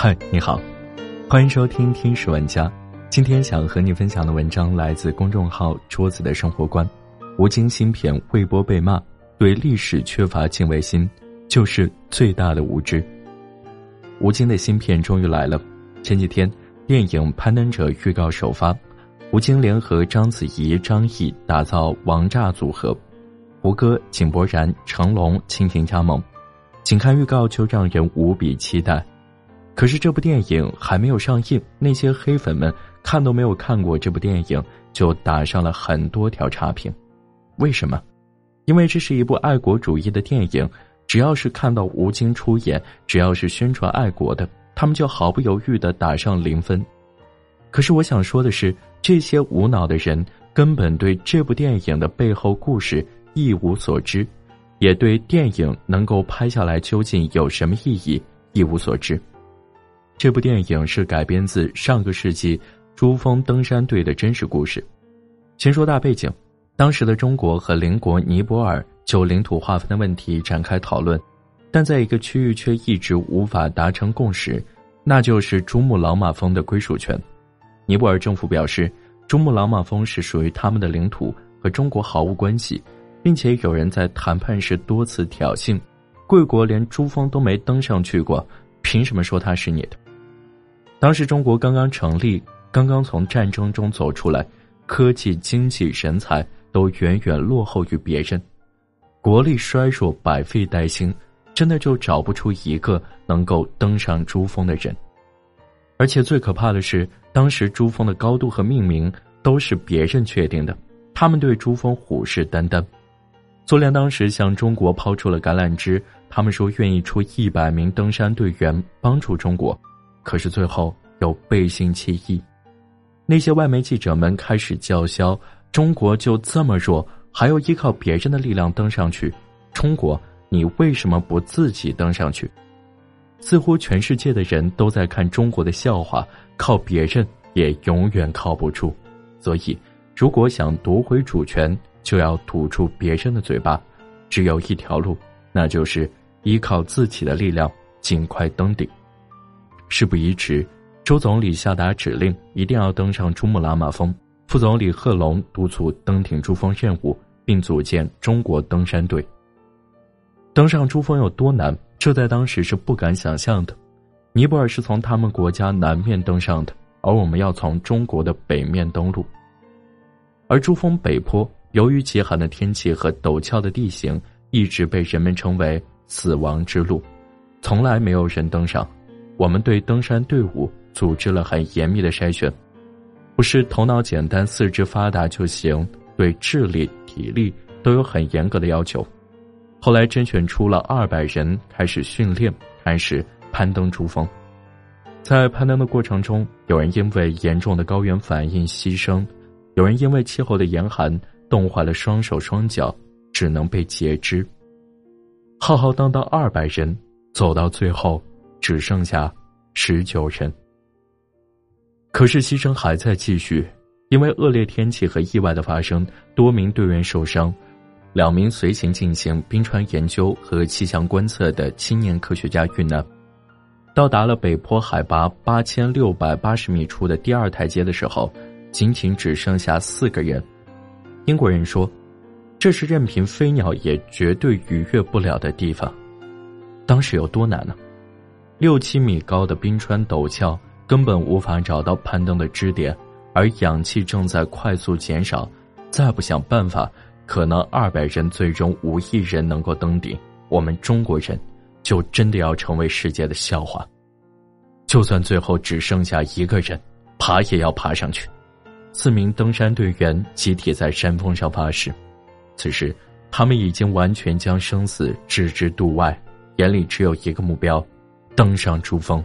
嗨，你好，欢迎收听《听史玩家》。今天想和你分享的文章来自公众号“桌子的生活观”。吴京新片未播被骂，对历史缺乏敬畏心，就是最大的无知。吴京的新片终于来了。前几天，电影《攀登者》预告首发，吴京联合章子怡、张译打造王炸组合，胡歌、井柏然、成龙倾情加盟，仅看预告就让人无比期待。可是这部电影还没有上映，那些黑粉们看都没有看过这部电影，就打上了很多条差评。为什么？因为这是一部爱国主义的电影，只要是看到吴京出演，只要是宣传爱国的，他们就毫不犹豫的打上零分。可是我想说的是，这些无脑的人根本对这部电影的背后故事一无所知，也对电影能够拍下来究竟有什么意义一无所知。这部电影是改编自上个世纪珠峰登山队的真实故事。先说大背景，当时的中国和邻国尼泊尔就领土划分的问题展开讨论，但在一个区域却一直无法达成共识，那就是珠穆朗玛峰的归属权。尼泊尔政府表示，珠穆朗玛峰是属于他们的领土，和中国毫无关系，并且有人在谈判时多次挑衅，贵国连珠峰都没登上去过，凭什么说它是你的？当时中国刚刚成立，刚刚从战争中走出来，科技、经济、人才都远远落后于别人，国力衰弱，百废待兴，真的就找不出一个能够登上珠峰的人。而且最可怕的是，当时珠峰的高度和命名都是别人确定的，他们对珠峰虎视眈眈。苏联当时向中国抛出了橄榄枝，他们说愿意出一百名登山队员帮助中国。可是最后又背信弃义，那些外媒记者们开始叫嚣：“中国就这么弱，还要依靠别人的力量登上去？中国，你为什么不自己登上去？”似乎全世界的人都在看中国的笑话，靠别人也永远靠不住。所以，如果想夺回主权，就要堵住别人的嘴巴。只有一条路，那就是依靠自己的力量，尽快登顶。事不宜迟，周总理下达指令，一定要登上珠穆朗玛峰。副总理贺龙督促登顶珠峰任务，并组建中国登山队。登上珠峰有多难？这在当时是不敢想象的。尼泊尔是从他们国家南面登上的，而我们要从中国的北面登陆。而珠峰北坡由于极寒的天气和陡峭的地形，一直被人们称为“死亡之路”，从来没有人登上。我们对登山队伍组织了很严密的筛选，不是头脑简单、四肢发达就行，对智力、体力都有很严格的要求。后来甄选出了二百人，开始训练，开始攀登珠峰。在攀登的过程中，有人因为严重的高原反应牺牲，有人因为气候的严寒冻坏了双手双脚，只能被截肢。浩浩荡荡二百人走到最后。只剩下十九人，可是牺牲还在继续，因为恶劣天气和意外的发生，多名队员受伤，两名随行进行冰川研究和气象观测的青年科学家遇难。到达了北坡海拔八千六百八十米处的第二台阶的时候，仅仅只剩下四个人。英国人说：“这是任凭飞鸟也绝对逾越不了的地方。”当时有多难呢？六七米高的冰川陡峭，根本无法找到攀登的支点，而氧气正在快速减少。再不想办法，可能二百人最终无一人能够登顶。我们中国人，就真的要成为世界的笑话。就算最后只剩下一个人，爬也要爬上去。四名登山队员集体在山峰上发誓，此时他们已经完全将生死置之度外，眼里只有一个目标。登上珠峰，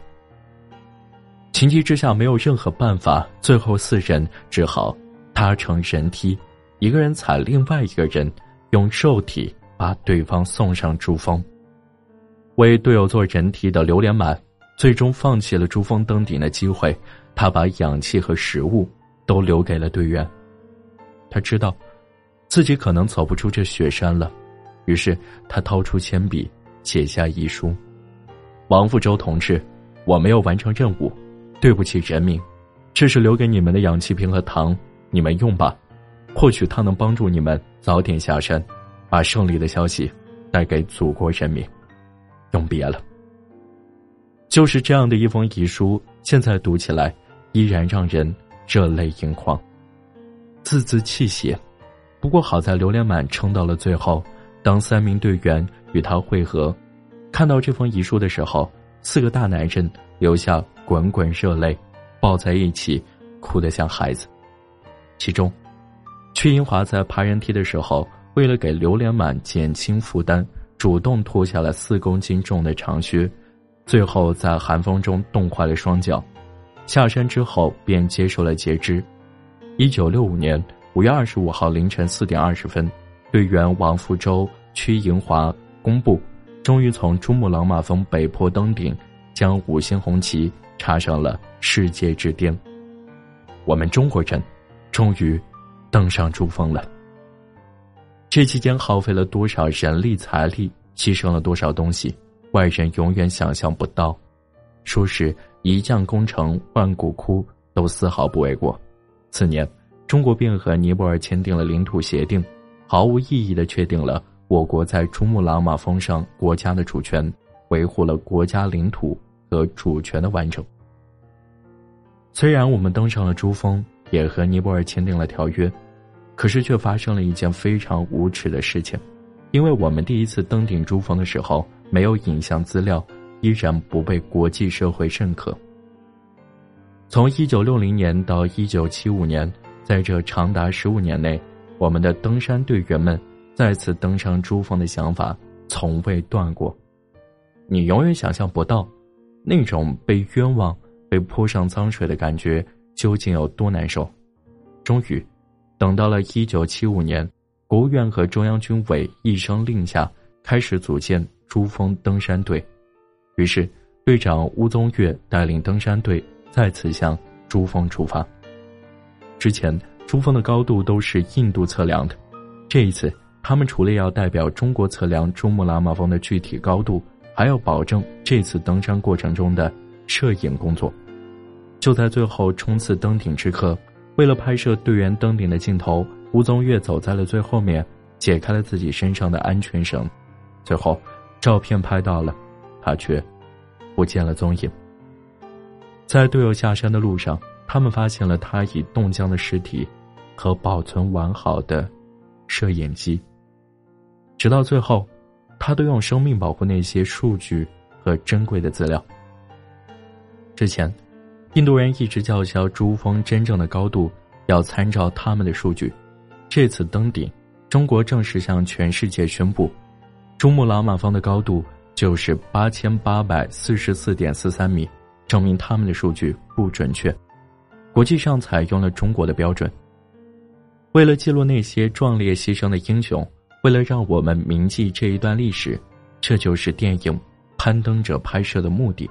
情急之下没有任何办法，最后四人只好搭乘人梯，一个人踩另外一个人，用肉体把对方送上珠峰。为队友做人梯的刘连满，最终放弃了珠峰登顶的机会，他把氧气和食物都留给了队员。他知道，自己可能走不出这雪山了，于是他掏出铅笔，写下遗书。王富洲同志，我没有完成任务，对不起人民，这是留给你们的氧气瓶和糖，你们用吧，或许它能帮助你们早点下山，把胜利的消息带给祖国人民。永别了。就是这样的一封遗书，现在读起来依然让人热泪盈眶，字字泣血。不过好在刘连满撑到了最后，当三名队员与他会合，看到这封遗书的时候，四个大男人流下滚滚热泪，抱在一起，哭得像孩子。其中，屈银华在爬人梯的时候，为了给刘连满减轻负担，主动脱下了四公斤重的长靴。最后在寒风中冻坏了双脚，下山之后便接受了截肢。一九六五年五月二十五号凌晨四点二十分，队员王福洲、屈银华公布，终于从珠穆朗玛峰北坡登顶，将五星红旗插上了世界之巅。我们中国人，终于登上珠峰了。这期间耗费了多少人力财力，牺牲了多少东西？外人永远想象不到，说是一将功成万骨枯，都丝毫不为过。次年，中国便和尼泊尔签订了领土协定，毫无意义的确定了我国在珠穆朗玛峰上国家的主权，维护了国家领土和主权的完整。虽然我们登上了珠峰，也和尼泊尔签订了条约，可是却发生了一件非常无耻的事情，因为我们第一次登顶珠峰的时候。没有影像资料，依然不被国际社会认可。从一九六零年到一九七五年，在这长达十五年内，我们的登山队员们再次登上珠峰的想法从未断过。你永远想象不到，那种被冤枉、被泼上脏水的感觉究竟有多难受。终于，等到了一九七五年，国务院和中央军委一声令下，开始组建。珠峰登山队，于是队长乌宗岳带领登山队再次向珠峰出发。之前珠峰的高度都是印度测量的，这一次他们除了要代表中国测量珠穆朗玛峰的具体高度，还要保证这次登山过程中的摄影工作。就在最后冲刺登顶之刻，为了拍摄队员登顶的镜头，吴宗岳走在了最后面，解开了自己身上的安全绳，最后。照片拍到了，他却不见了踪影。在队友下山的路上，他们发现了他已冻僵的尸体和保存完好的摄影机。直到最后，他都用生命保护那些数据和珍贵的资料。之前，印度人一直叫嚣珠峰真正的高度要参照他们的数据。这次登顶，中国正式向全世界宣布。珠穆朗玛峰的高度就是八千八百四十四点四三米，证明他们的数据不准确。国际上采用了中国的标准。为了记录那些壮烈牺牲的英雄，为了让我们铭记这一段历史，这就是电影《攀登者》拍摄的目的。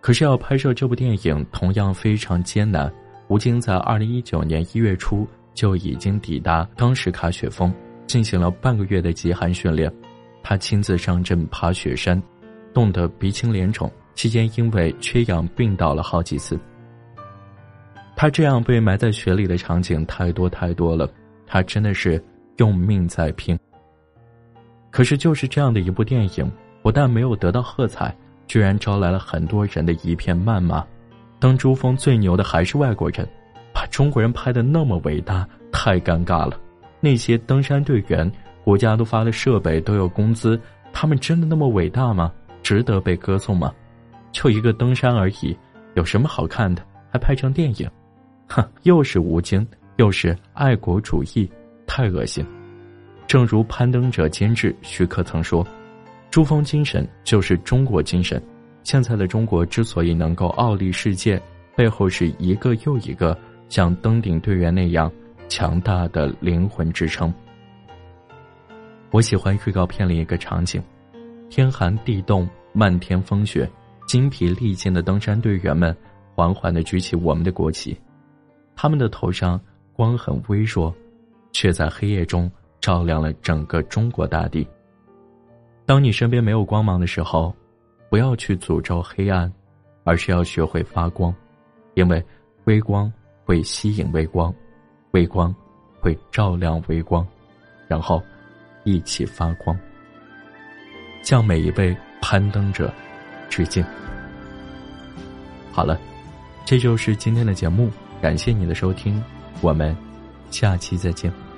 可是要拍摄这部电影同样非常艰难。吴京在二零一九年一月初就已经抵达当时喀雪峰。进行了半个月的极寒训练，他亲自上阵爬雪山，冻得鼻青脸肿。期间因为缺氧病倒了好几次。他这样被埋在雪里的场景太多太多了，他真的是用命在拼。可是就是这样的一部电影，不但没有得到喝彩，居然招来了很多人的一片谩骂。当珠峰最牛的还是外国人，把中国人拍的那么伟大，太尴尬了。那些登山队员，国家都发了设备，都有工资，他们真的那么伟大吗？值得被歌颂吗？就一个登山而已，有什么好看的？还拍成电影？哼，又是吴京，又是爱国主义，太恶心。正如攀登者监制徐克曾说：“珠峰精神就是中国精神。现在的中国之所以能够傲立世界，背后是一个又一个像登顶队员那样。”强大的灵魂支撑。我喜欢预告片里一个场景：天寒地冻、漫天风雪，精疲力尽的登山队员们缓缓的举起我们的国旗，他们的头上光很微弱，却在黑夜中照亮了整个中国大地。当你身边没有光芒的时候，不要去诅咒黑暗，而是要学会发光，因为微光会吸引微光，微光会照亮微光，然后一起发光。向每一位攀登者致敬。好了，这就是今天的节目，感谢你的收听，我们下期再见。